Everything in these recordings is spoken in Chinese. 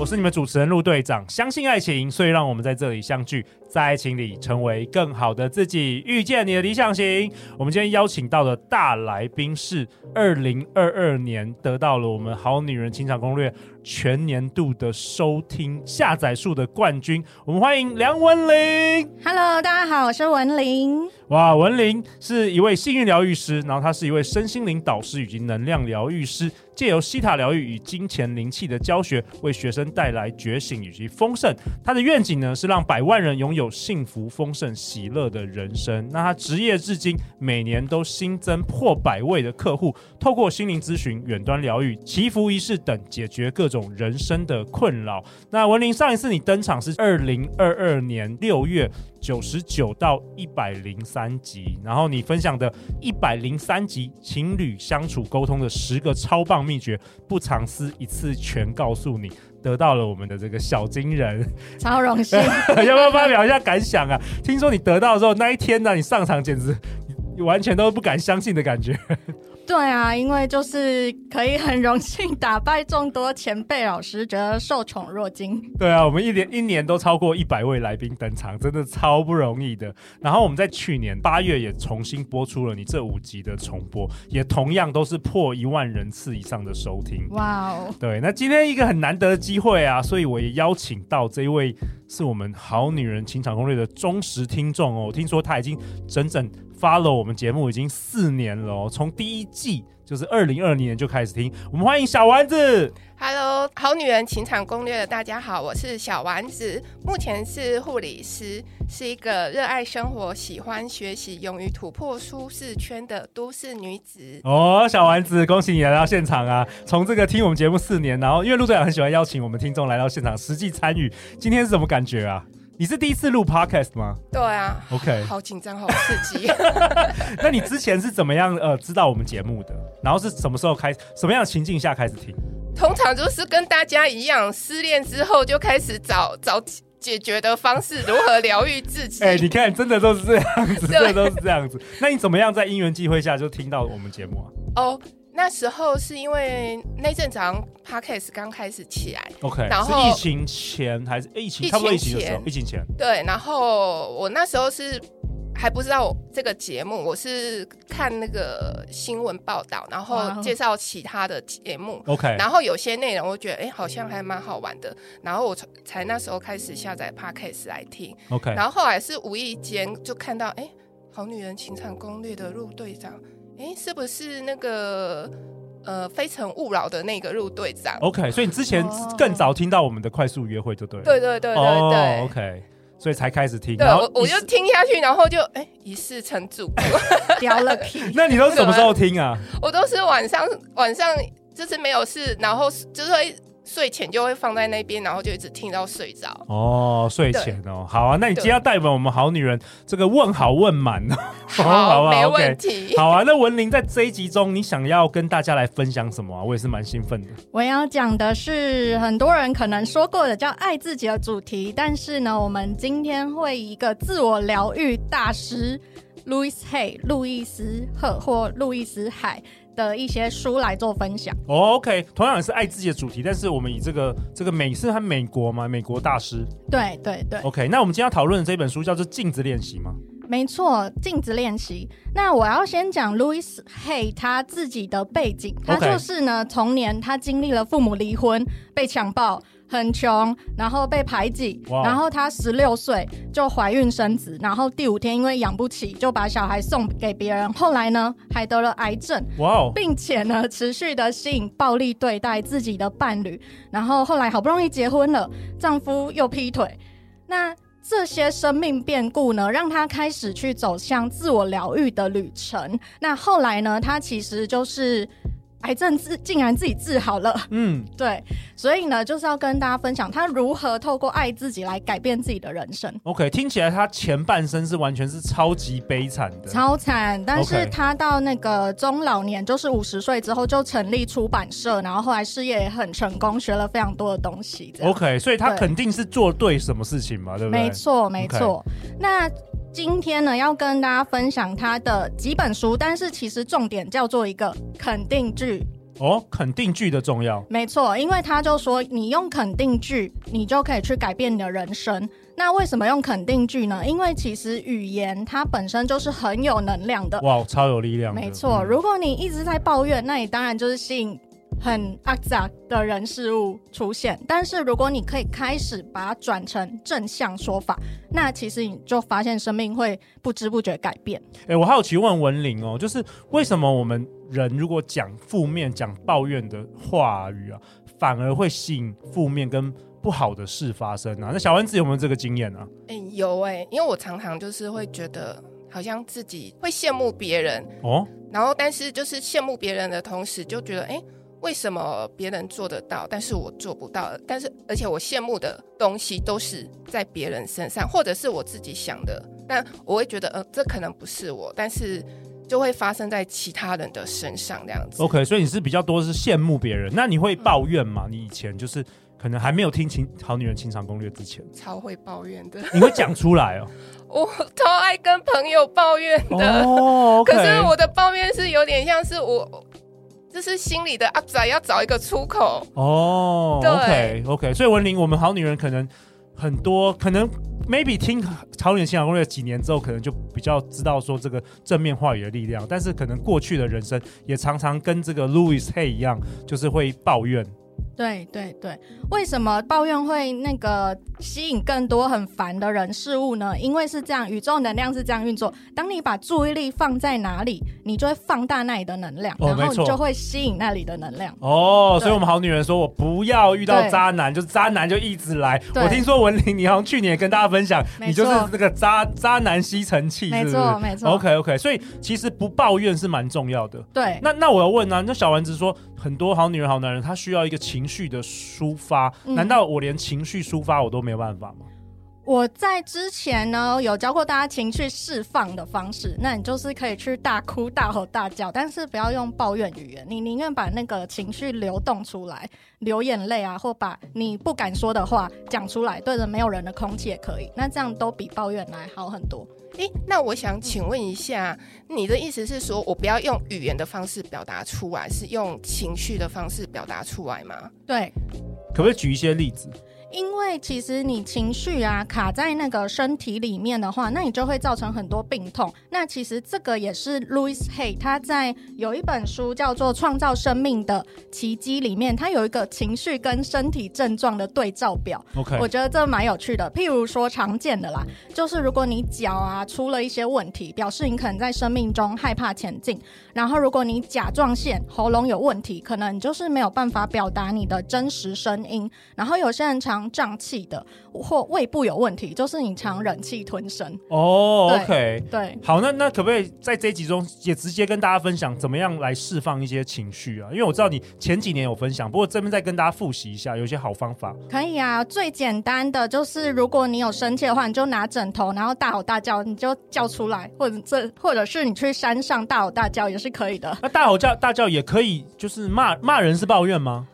我是你们主持人陆队长。相信爱情，所以让我们在这里相聚。在爱情里成为更好的自己，遇见你的理想型。我们今天邀请到的大来宾是二零二二年得到了我们《好女人情场攻略》全年度的收听下载数的冠军。我们欢迎梁文玲。Hello，大家好，我是文玲。哇，文玲是一位幸运疗愈师，然后她是一位身心灵导师以及能量疗愈师，借由西塔疗愈与金钱灵气的教学，为学生带来觉醒以及丰盛。她的愿景呢是让百万人拥有。幸福、丰盛、喜乐的人生。那她职业至今每年都新增破百位的客户，透过心灵咨询、远端疗愈、祈福仪式等，解决各种人生的困扰。那文林，上一次你登场是二零二二年六月九十九到一百零三集，然后你分享的一百零三集情侣相处沟通的十个超棒秘诀，不藏私，一次全告诉你。得到了我们的这个小金人，超荣幸，要不要发表一下感想啊？听说你得到的时候那一天呢，你上场简直完全都不敢相信的感觉。对啊，因为就是可以很荣幸打败众多前辈老师，觉得受宠若惊。对啊，我们一年一年都超过一百位来宾登场，真的超不容易的。然后我们在去年八月也重新播出了你这五集的重播，也同样都是破一万人次以上的收听。哇哦！对，那今天一个很难得的机会啊，所以我也邀请到这一位是我们好女人情场攻略的忠实听众哦。听说他已经整整。Follow 我们节目已经四年了哦，从第一季就是二零二零年就开始听。我们欢迎小丸子。Hello，好女人情场攻略的大家好，我是小丸子，目前是护理师，是一个热爱生活、喜欢学习、勇于突破舒适圈的都市女子。哦，小丸子，恭喜你来到现场啊！从这个听我们节目四年，然后因为陆队长很喜欢邀请我们听众来到现场实际参与，今天是什么感觉啊？你是第一次录 podcast 吗？对啊，OK，好紧张，好刺激。那你之前是怎么样呃知道我们节目的？然后是什么时候开始？什么样的情境下开始听？通常就是跟大家一样，失恋之后就开始找找解决的方式，如何疗愈自己。哎、欸，你看，真的都是这样子，真的都是这样子。那你怎么样在因缘际会下就听到我们节目啊？哦。Oh, 那时候是因为那阵子 Podcast 刚开始起来，OK，然后疫情前还是疫情？差不多疫情的时候，疫情前。对，然后我那时候是还不知道这个节目，我是看那个新闻报道，然后介绍其他的节目，OK，然后有些内容我觉得哎好像还蛮好玩的，然后我才那时候开始下载 Podcast 来听，OK，然后后来是无意间就看到哎，好女人情场攻略的陆队长。哎，是不是那个呃非诚勿扰的那个陆队长？OK，所以你之前更早听到我们的快速约会就对了。对对对对对。Oh, OK，所以才开始听。对，我我就听下去，然后就哎一事成主顾，掉了皮。那你都是什么时候听啊？我都是晚上晚上就是没有事，然后就是会。睡前就会放在那边，然后就一直听到睡着。哦，睡前哦，好啊。那你今天要带我们好女人这个问好问满 哦，好，没问题。Okay. 好啊，那文玲在这一集中，你想要跟大家来分享什么啊？我也是蛮兴奋的。我要讲的是很多人可能说过的叫爱自己的主题，但是呢，我们今天会以一个自我疗愈大师路易斯·海路易斯·赫或路易斯·海。的一些书来做分享。Oh, OK，同样也是爱自己的主题，但是我们以这个这个美是和美国嘛？美国大师。对对对。OK，那我们今天要讨论的这本书叫做《镜子练习》吗？没错，镜子练习。那我要先讲 Louis Hay 他自己的背景，他就是呢，童年他经历了父母离婚，被强暴。很穷，然后被排挤然后她十六岁就怀孕生子，然后第五天因为养不起，就把小孩送给别人。后来呢，还得了癌症.并且呢，持续的吸引暴力对待自己的伴侣。然后后来好不容易结婚了，丈夫又劈腿。那这些生命变故呢，让她开始去走向自我疗愈的旅程。那后来呢，她其实就是。癌症治竟然自己治好了，嗯，对，所以呢，就是要跟大家分享他如何透过爱自己来改变自己的人生。OK，听起来他前半生是完全是超级悲惨的，超惨。但是他到那个中老年，就是五十岁之后就成立出版社，然后后来事业也很成功，学了非常多的东西。OK，所以他肯定是做对什么事情嘛，对不对？没错，没错。那今天呢，要跟大家分享他的几本书，但是其实重点叫做一个肯定句哦，肯定句的重要。没错，因为他就说，你用肯定句，你就可以去改变你的人生。那为什么用肯定句呢？因为其实语言它本身就是很有能量的，哇，超有力量。没错，如果你一直在抱怨，那你当然就是吸引。很阿杂的人事物出现，但是如果你可以开始把它转成正向说法，那其实你就发现生命会不知不觉改变。哎、欸，我好奇问文玲哦，就是为什么我们人如果讲负面、讲抱怨的话语啊，反而会吸引负面跟不好的事发生啊？那小丸子有没有这个经验啊？哎、欸，有哎、欸，因为我常常就是会觉得好像自己会羡慕别人哦，然后但是就是羡慕别人的同时，就觉得哎。欸为什么别人做得到，但是我做不到？但是而且我羡慕的东西都是在别人身上，或者是我自己想的，但我会觉得，呃，这可能不是我，但是就会发生在其他人的身上这样子。OK，所以你是比较多是羡慕别人，那你会抱怨吗？嗯、你以前就是可能还没有听《情好女人情场攻略》之前，超会抱怨的。你会讲出来哦？我超爱跟朋友抱怨的可是我的抱怨是有点像是我。这是心里的阿仔，要找一个出口哦。对，OK OK，所以文玲，我们好女人可能很多，可能 maybe 听好女人情场攻略几年之后，可能就比较知道说这个正面话语的力量，但是可能过去的人生也常常跟这个 Louis Hay 一样，就是会抱怨。对对对，为什么抱怨会那个吸引更多很烦的人事物呢？因为是这样，宇宙能量是这样运作。当你把注意力放在哪里，你就会放大那里的能量，哦、然后你就会吸引那里的能量。哦，所以我们好女人说，我不要遇到渣男，就是渣男就一直来。我听说文玲，你好像去年也跟大家分享，你就是那个渣渣男吸尘器，是不是？没错没错。OK OK，所以其实不抱怨是蛮重要的。对。那那我要问啊，那小丸子说，很多好女人好男人，他需要一个情绪的抒发，难道我连情绪抒发我都没有办法吗？我在之前呢有教过大家情绪释放的方式，那你就是可以去大哭、大吼、大叫，但是不要用抱怨语言，你宁愿把那个情绪流动出来，流眼泪啊，或把你不敢说的话讲出来，对着没有人的空气也可以，那这样都比抱怨来好很多。诶，那我想请问一下，你的意思是说我不要用语言的方式表达出来，是用情绪的方式表达出来吗？对，可不可以举一些例子？因为其实你情绪啊卡在那个身体里面的话，那你就会造成很多病痛。那其实这个也是 Louis Hay 他在有一本书叫做《创造生命的奇迹》里面，他有一个情绪跟身体症状的对照表。OK，我觉得这蛮有趣的。譬如说常见的啦，就是如果你脚啊出了一些问题，表示你可能在生命中害怕前进。然后如果你甲状腺喉咙有问题，可能你就是没有办法表达你的真实声音。然后有些人常胀气的，或胃部有问题，就是你常忍气吞声。哦、oh，OK，对，好，那那可不可以在这一集中也直接跟大家分享怎么样来释放一些情绪啊？因为我知道你前几年有分享，不过这边再跟大家复习一下，有一些好方法。可以啊，最简单的就是如果你有生气的话，你就拿枕头，然后大吼大叫，你就叫出来，或者这或者是你去山上大吼大叫也是可以的。那大吼叫大叫也可以，就是骂骂人是抱怨吗？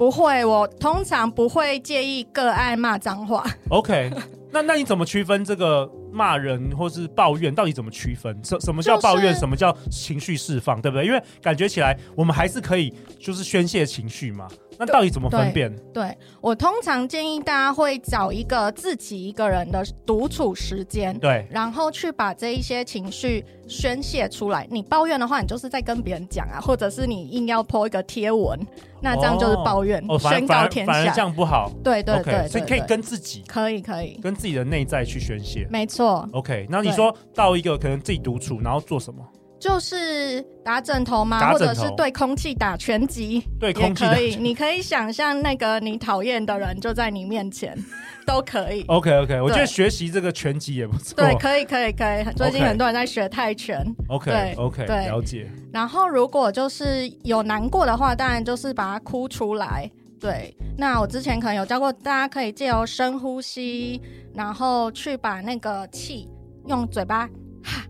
不会，我通常不会介意个案骂脏话。OK，那那你怎么区分这个骂人或是抱怨？到底怎么区分？什什么叫抱怨？就是、什么叫情绪释放？对不对？因为感觉起来我们还是可以就是宣泄情绪嘛。那到底怎么分辨？对，对，我通常建议大家会找一个自己一个人的独处时间，对，然后去把这一些情绪宣泄出来。你抱怨的话，你就是在跟别人讲啊，或者是你硬要 po 一个贴文，那这样就是抱怨，哦、宣告天下。反而这样不好。对对对，对，对，对，所以可以跟自己，可以可以跟自己的内在去宣泄。没错。OK，那你说到一个可能自己独处，然后做什么？就是打枕头吗？或者是对空气打拳击？对空气也可以。你可以想象那个你讨厌的人就在你面前，都可以。OK OK，我觉得学习这个拳击也不错。对，可以可以可以。最近很多人在学泰拳。OK OK，对了解。然后如果就是有难过的话，当然就是把它哭出来。对，那我之前可能有教过大家，可以借由深呼吸，然后去把那个气用嘴巴哈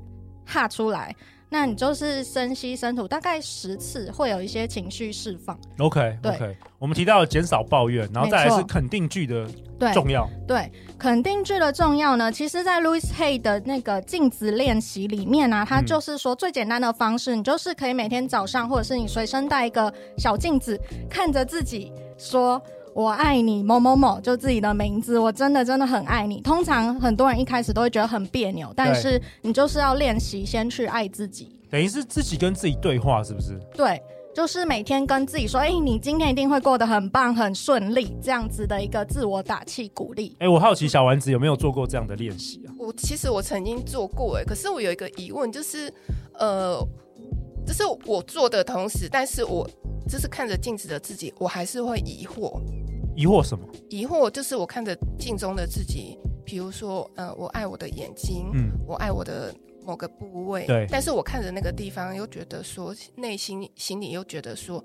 哈出来。那你就是深吸深吐，大概十次，会有一些情绪释放。OK，对，okay. 我们提到了减少抱怨，然后再来是肯定句的重要。对，对，肯定句的重要呢，其实，在 Louise Hay 的那个镜子练习里面呢、啊，它就是说最简单的方式，嗯、你就是可以每天早上，或者是你随身带一个小镜子，看着自己说。我爱你某某某，就自己的名字，我真的真的很爱你。通常很多人一开始都会觉得很别扭，但是你就是要练习先去爱自己，等于是自己跟自己对话，是不是？对，就是每天跟自己说，哎、欸，你今天一定会过得很棒、很顺利，这样子的一个自我打气鼓励。哎、欸，我好奇小丸子有没有做过这样的练习啊？我其实我曾经做过，哎，可是我有一个疑问，就是，呃，就是我做的同时，但是我就是看着镜子的自己，我还是会疑惑。疑惑什么？疑惑就是我看着镜中的自己，比如说，呃，我爱我的眼睛，嗯，我爱我的某个部位，对。但是我看着那个地方，又觉得说，内心心里又觉得说，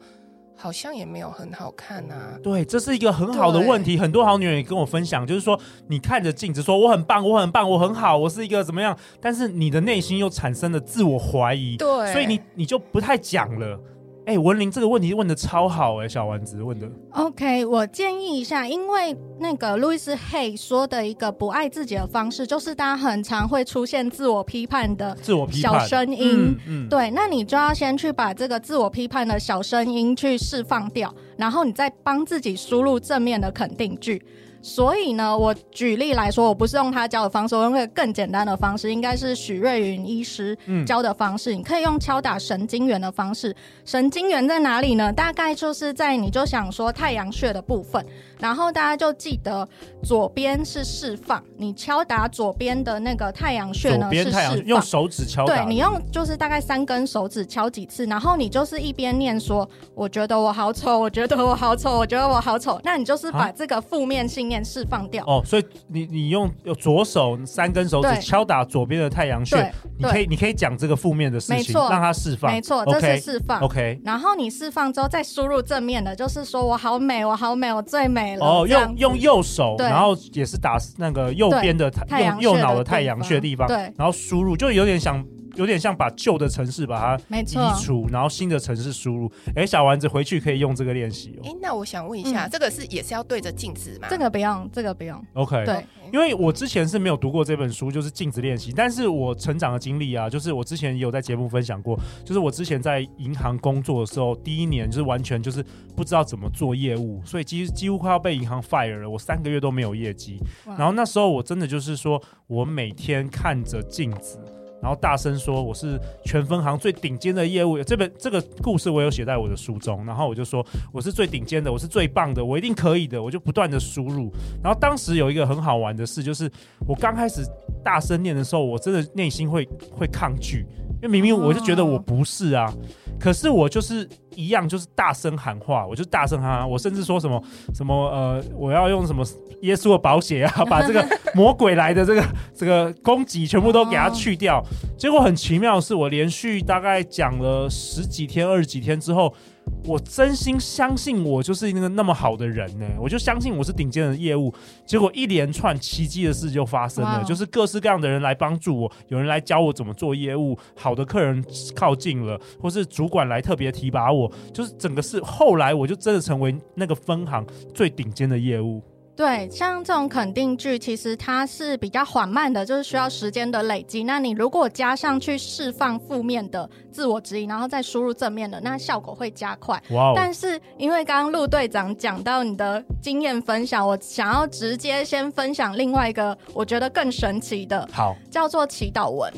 好像也没有很好看啊。对，这是一个很好的问题。很多好女人也跟我分享，就是说，你看着镜子说我很棒，我很棒，我很好，我是一个怎么样？但是你的内心又产生了自我怀疑，对，所以你你就不太讲了。哎、欸，文玲这个问题问的超好哎、欸，小丸子问的。OK，我建议一下，因为那个路易斯黑说的一个不爱自己的方式，就是大家很常会出现自我批判的自我批判小声音。嗯，对，那你就要先去把这个自我批判的小声音去释放掉，然后你再帮自己输入正面的肯定句。所以呢，我举例来说，我不是用他教的方式，我用一个更简单的方式，应该是许瑞云医师教的方式。嗯、你可以用敲打神经元的方式，神经元在哪里呢？大概就是在你就想说太阳穴的部分。然后大家就记得左边是释放，你敲打左边的那个太阳穴呢，是释放，用手指敲打。对，你用就是大概三根手指敲几次，然后你就是一边念说：“我觉得我好丑，我觉得我好丑，我觉得我好丑。”那你就是把这个负面信念释放掉。哦，所以你你用左手三根手指敲打左边的太阳穴，你可以你可以讲这个负面的事情，让它释放。没错，这是释放。OK。然后你释放之后再输入正面的，就是说我好美，我好美，我最美了。哦，用用右手，然后也是打那个右边的太阳，右脑的太阳穴地方，对，然后输入，就有点像。有点像把旧的城市把它移除，然后新的城市输入。哎，小丸子回去可以用这个练习哦。哎，那我想问一下，嗯、这个是也是要对着镜子吗？这个不用，这个不用。OK，对，因为我之前是没有读过这本书，就是镜子练习。但是我成长的经历啊，就是我之前也有在节目分享过，就是我之前在银行工作的时候，第一年就是完全就是不知道怎么做业务，所以几几乎快要被银行 fire 了。我三个月都没有业绩，然后那时候我真的就是说我每天看着镜子。然后大声说：“我是全分行最顶尖的业务。”这本这个故事我有写在我的书中。然后我就说：“我是最顶尖的，我是最棒的，我一定可以的。”我就不断的输入。然后当时有一个很好玩的事，就是我刚开始大声念的时候，我真的内心会会抗拒，为明明我就觉得我不是啊。可是我就是一样，就是大声喊话，我就大声喊，我甚至说什么什么呃，我要用什么耶稣的宝血啊，把这个魔鬼来的这个这个攻击全部都给他去掉。结果很奇妙的是，我连续大概讲了十几天、二十几天之后。我真心相信我就是那个那么好的人呢，我就相信我是顶尖的业务。结果一连串奇迹的事就发生了，就是各式各样的人来帮助我，有人来教我怎么做业务，好的客人靠近了，或是主管来特别提拔我，就是整个是后来我就真的成为那个分行最顶尖的业务。对，像这种肯定句，其实它是比较缓慢的，就是需要时间的累积。那你如果加上去释放负面的自我指引，然后再输入正面的，那效果会加快。哇、哦！但是因为刚刚陆队长讲到你的经验分享，我想要直接先分享另外一个我觉得更神奇的，好，叫做祈祷文。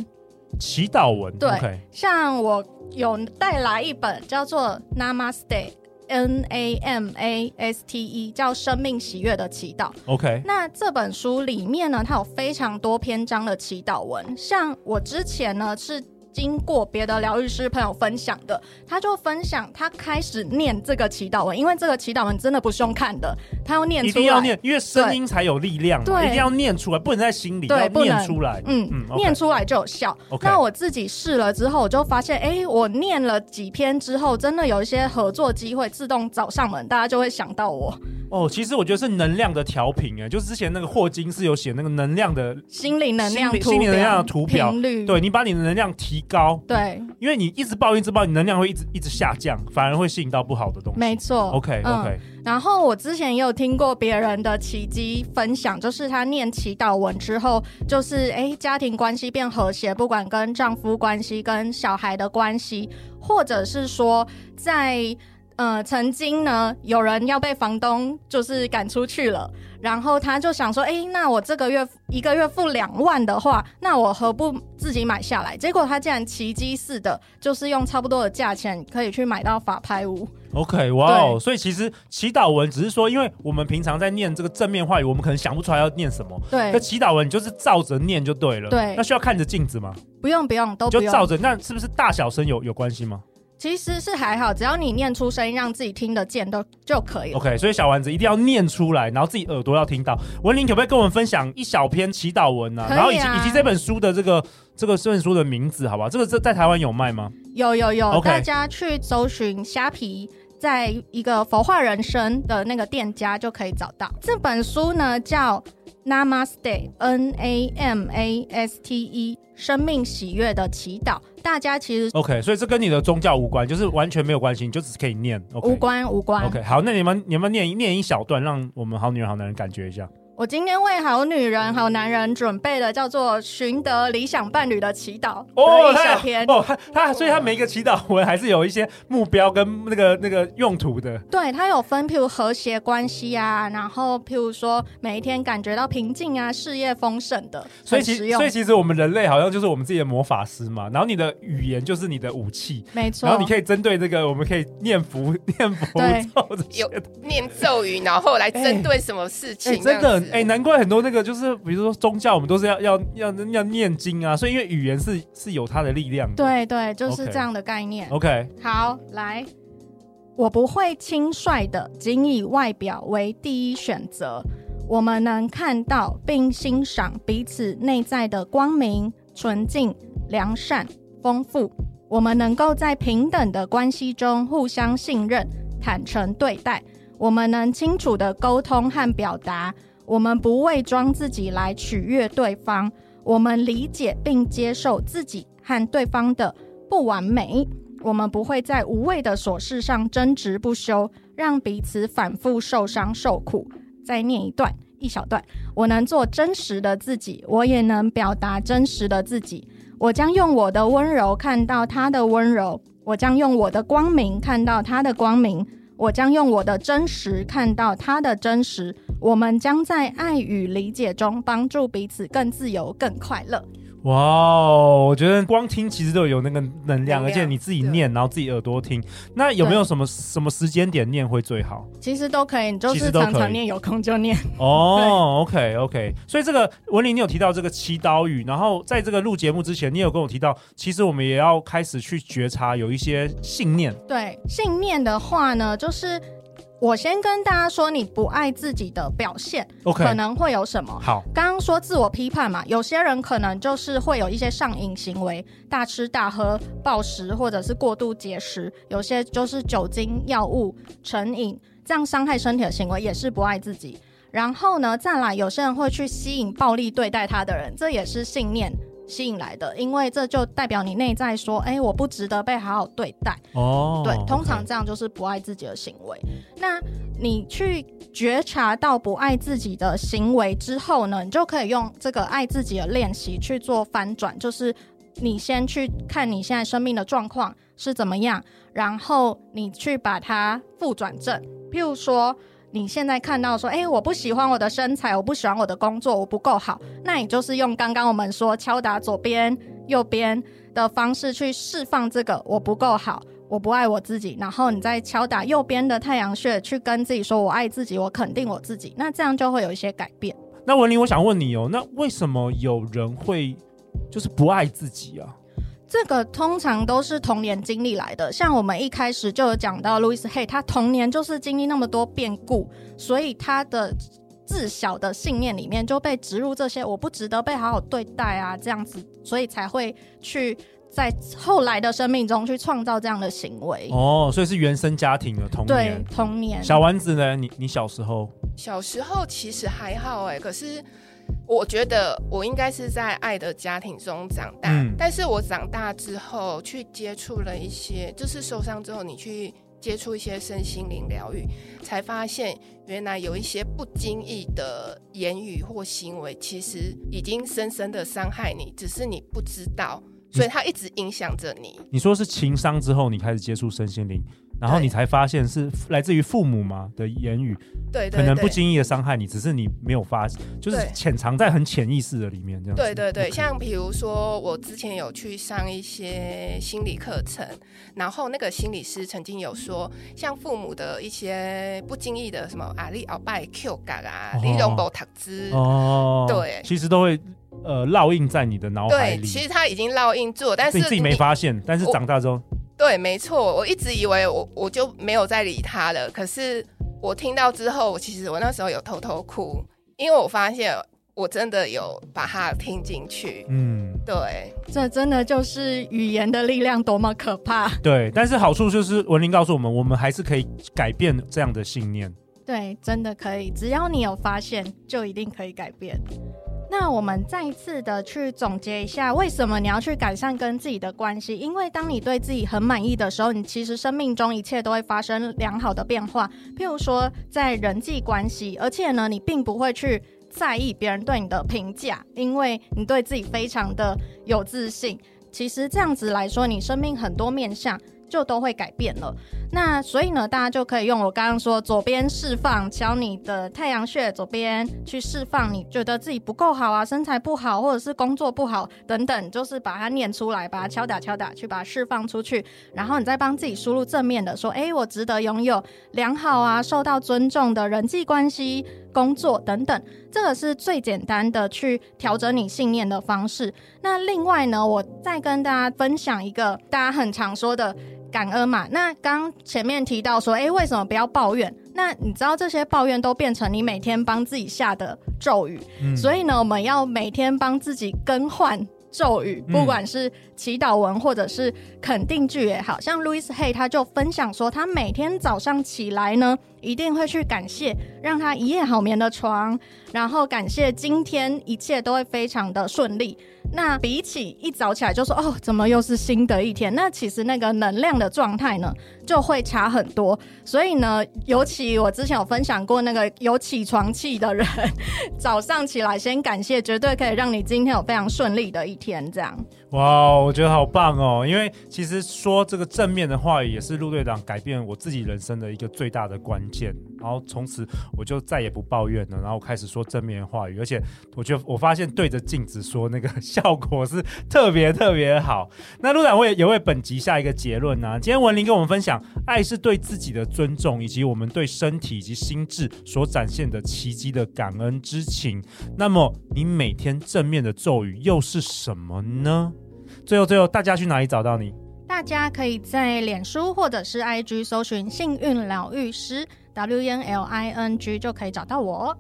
祈祷文，对，okay、像我有带来一本叫做 Namaste。N A M A S T E 叫生命喜悦的祈祷。OK，那这本书里面呢，它有非常多篇章的祈祷文。像我之前呢是经过别的疗愈师朋友分享的，他就分享他开始念这个祈祷文，因为这个祈祷文真的不是用看的，他要念出来，一定要念，因为声音才有力量，对，一定要念出来，不能在心里，对，要念出来，嗯嗯，念出来就有效。那我自己试了之后，我就发现，哎、欸，我念了几篇之后，真的有一些合作机会自动找上门，大家就会想到我。哦，其实我觉得是能量的调频，哎，就是之前那个霍金是有写那个能量的心理能量、心理能量的图表，对，你把你的能量提高，对，因为你一直抱怨、一直抱怨，你能量会一直一直下降，反而会吸引到不好的东西。没错，OK OK、嗯。然后我之前也有听过别人的奇迹分享，就是他念祈祷文之后，就是哎，家庭关系变和谐，不管跟丈夫关系、跟小孩的关系，或者是说在。呃，曾经呢，有人要被房东就是赶出去了，然后他就想说，哎，那我这个月一个月付两万的话，那我何不自己买下来？结果他竟然奇迹似的，就是用差不多的价钱可以去买到法拍屋。OK，哇哦！所以其实祈祷文只是说，因为我们平常在念这个正面话语，我们可能想不出来要念什么。对，那祈祷文你就是照着念就对了。对，那需要看着镜子吗？不用，不用，都不用。就照着，那是不是大小声有有关系吗？其实是还好，只要你念出声音，让自己听得见都就可以了。OK，所以小丸子一定要念出来，然后自己耳朵要听到。文玲可不可以跟我们分享一小篇祈祷文啊？啊然后以及以及这本书的这个这个这本书的名字，好不好？这个在在台湾有卖吗？有有有.大家去搜寻虾皮，在一个佛化人生的那个店家就可以找到这本书呢，叫。Namaste，N A M A S T E，生命喜悦的祈祷。大家其实 OK，所以这跟你的宗教无关，就是完全没有关系，你就只是可以念。Okay、无关无关。OK，好，那你们你们念念一小段，让我们好女人好男人感觉一下。我今天为好女人、好男人准备的叫做“寻得理想伴侣的祈祷”哦，一小篇哦，他他所以他每一个祈祷文还是有一些目标跟那个那个用途的。对，他有分，譬如和谐关系啊，然后譬如说每一天感觉到平静啊，事业丰盛的，所以其实所以其实我们人类好像就是我们自己的魔法师嘛，然后你的语言就是你的武器，没错，然后你可以针对这个，我们可以念符念符咒有念咒语，然后来针对什么事情？欸欸、真的哎、欸，难怪很多。那个就是，比如说宗教，我们都是要要要要念经啊，所以因为语言是是有它的力量的。对对，就是这样的概念。OK，, okay. 好，来，我不会轻率的仅以外表为第一选择。我们能看到并欣赏彼此内在的光明、纯净、良善、丰富。我们能够在平等的关系中互相信任、坦诚对待。我们能清楚的沟通和表达。我们不伪装自己来取悦对方，我们理解并接受自己和对方的不完美。我们不会在无谓的琐事上争执不休，让彼此反复受伤受苦。再念一段，一小段。我能做真实的自己，我也能表达真实的自己。我将用我的温柔看到他的温柔，我将用我的光明看到他的光明。我将用我的真实看到他的真实，我们将在爱与理解中帮助彼此更自由、更快乐。哇哦，我觉得光听其实都有那个能量，而且你自己念，然后自己耳朵听。那有没有什么什么时间点念会最好？其实都可以，你就是常常念，有空就念。哦，OK OK。所以这个文玲，你有提到这个祈祷语，然后在这个录节目之前，你有跟我提到，其实我们也要开始去觉察有一些信念。对，信念的话呢，就是。我先跟大家说，你不爱自己的表现.可能会有什么？好，刚刚说自我批判嘛，有些人可能就是会有一些上瘾行为，大吃大喝、暴食或者是过度节食，有些就是酒精、药物成瘾，这样伤害身体的行为也是不爱自己。然后呢，再来，有些人会去吸引暴力对待他的人，这也是信念。吸引来的，因为这就代表你内在说，哎，我不值得被好好对待。哦，对，通常这样就是不爱自己的行为。那你去觉察到不爱自己的行为之后呢，你就可以用这个爱自己的练习去做翻转，就是你先去看你现在生命的状况是怎么样，然后你去把它负转正，譬如说。你现在看到说，哎，我不喜欢我的身材，我不喜欢我的工作，我不够好。那你就是用刚刚我们说敲打左边、右边的方式去释放这个我不够好，我不爱我自己。然后你再敲打右边的太阳穴，去跟自己说我爱自己，我肯定我自己。那这样就会有一些改变。那文玲，我想问你哦，那为什么有人会就是不爱自己啊？这个通常都是童年经历来的，像我们一开始就有讲到路易斯黑，他童年就是经历那么多变故，所以他的自小的信念里面就被植入这些我不值得被好好对待啊，这样子，所以才会去在后来的生命中去创造这样的行为。哦，所以是原生家庭的童年。对，童年。小丸子呢？你你小时候？小时候其实还好哎，可是。我觉得我应该是在爱的家庭中长大，嗯，但是我长大之后去接触了一些，就是受伤之后你去接触一些身心灵疗愈，才发现原来有一些不经意的言语或行为，其实已经深深的伤害你，只是你不知道，所以它一直影响着你。你说是情伤之后，你开始接触身心灵？然后你才发现是来自于父母嘛的言语，对，可能不经意的伤害你，只是你没有发现，就是潜藏在很潜意识的里面这样。对对对，像比如说我之前有去上一些心理课程，然后那个心理师曾经有说，像父母的一些不经意的什么阿里鳌拜 Q 嘎啊，你容不读资哦，对，其实都会呃烙印在你的脑海里。对，其实他已经烙印住了，但是你自己没发现，但是长大之后。对，没错，我一直以为我我就没有再理他了。可是我听到之后，其实我那时候有偷偷哭，因为我发现我真的有把它听进去。嗯，对，这真的就是语言的力量多么可怕。对，但是好处就是文林告诉我们，我们还是可以改变这样的信念。对，真的可以，只要你有发现，就一定可以改变。那我们再次的去总结一下，为什么你要去改善跟自己的关系？因为当你对自己很满意的时候，你其实生命中一切都会发生良好的变化。譬如说，在人际关系，而且呢，你并不会去在意别人对你的评价，因为你对自己非常的有自信。其实这样子来说，你生命很多面向。就都会改变了。那所以呢，大家就可以用我刚刚说左边释放，敲你的太阳穴，左边去释放你觉得自己不够好啊，身材不好，或者是工作不好等等，就是把它念出来，把它敲打敲打，去把它释放出去。然后你再帮自己输入正面的，说，诶，我值得拥有良好啊，受到尊重的人际关系、工作等等。这个是最简单的去调整你信念的方式。那另外呢，我再跟大家分享一个大家很常说的。感恩嘛，那刚前面提到说，诶，为什么不要抱怨？那你知道这些抱怨都变成你每天帮自己下的咒语，嗯，所以呢，我们要每天帮自己更换咒语，不管是祈祷文或者是肯定句也好，像 Louis Hay 他就分享说，他每天早上起来呢，一定会去感谢让他一夜好眠的床，然后感谢今天一切都会非常的顺利。那比起一早起来就说哦，怎么又是新的一天？那其实那个能量的状态呢，就会差很多。所以呢，尤其我之前有分享过，那个有起床气的人，早上起来先感谢，绝对可以让你今天有非常顺利的一天。这样。哇，我觉得好棒哦！因为其实说这个正面的话语，也是陆队长改变我自己人生的一个最大的关键。然后从此我就再也不抱怨了，然后开始说正面的话语，而且我觉得我发现对着镜子说那个效果是特别特别好。那陆长我也为本集下一个结论呢、啊。今天文玲跟我们分享，爱是对自己的尊重，以及我们对身体以及心智所展现的奇迹的感恩之情。那么你每天正面的咒语又是什么呢？最后最后，大家去哪里找到你？大家可以在脸书或者是 IG 搜寻“幸运疗愈师”。W N L I N G 就可以找到我。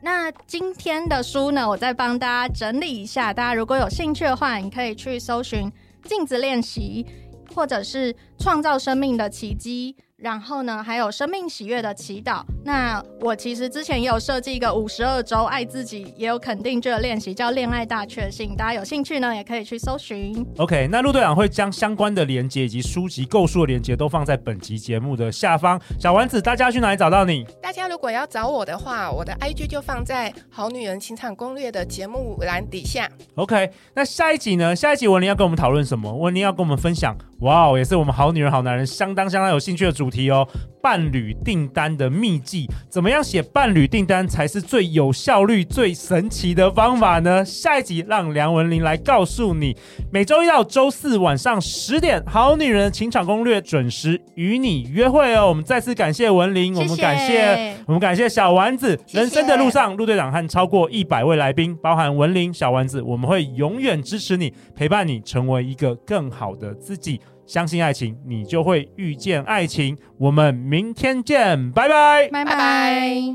那今天的书呢，我再帮大家整理一下。大家如果有兴趣的话，你可以去搜寻镜子练习，或者是创造生命的奇迹。然后呢，还有生命喜悦的祈祷。那我其实之前也有设计一个五十二周爱自己，也有肯定这个练习叫恋爱大确幸。大家有兴趣呢，也可以去搜寻。OK，那陆队长会将相关的连接以及书籍购书的连接都放在本集节目的下方。小丸子，大家去哪里找到你？大家如果要找我的话，我的 IG 就放在《好女人情场攻略》的节目栏底下。OK，那下一集呢？下一集文玲要跟我们讨论什么？文玲要跟我们分享，哇哦，也是我们好女人好男人相当相当有兴趣的主题哦，伴侣订单的秘籍。怎么样写伴侣订单才是最有效率、最神奇的方法呢？下一集让梁文玲来告诉你。每周一到周四晚上十点，《好女人的情场攻略》准时与你约会哦。我们再次感谢文玲，谢谢我们感谢我们感谢小丸子。人生的路上，陆队长和超过一百位来宾，包含文玲、小丸子，我们会永远支持你，陪伴你，成为一个更好的自己。相信爱情，你就会遇见爱情。我们明天见，拜拜，拜拜。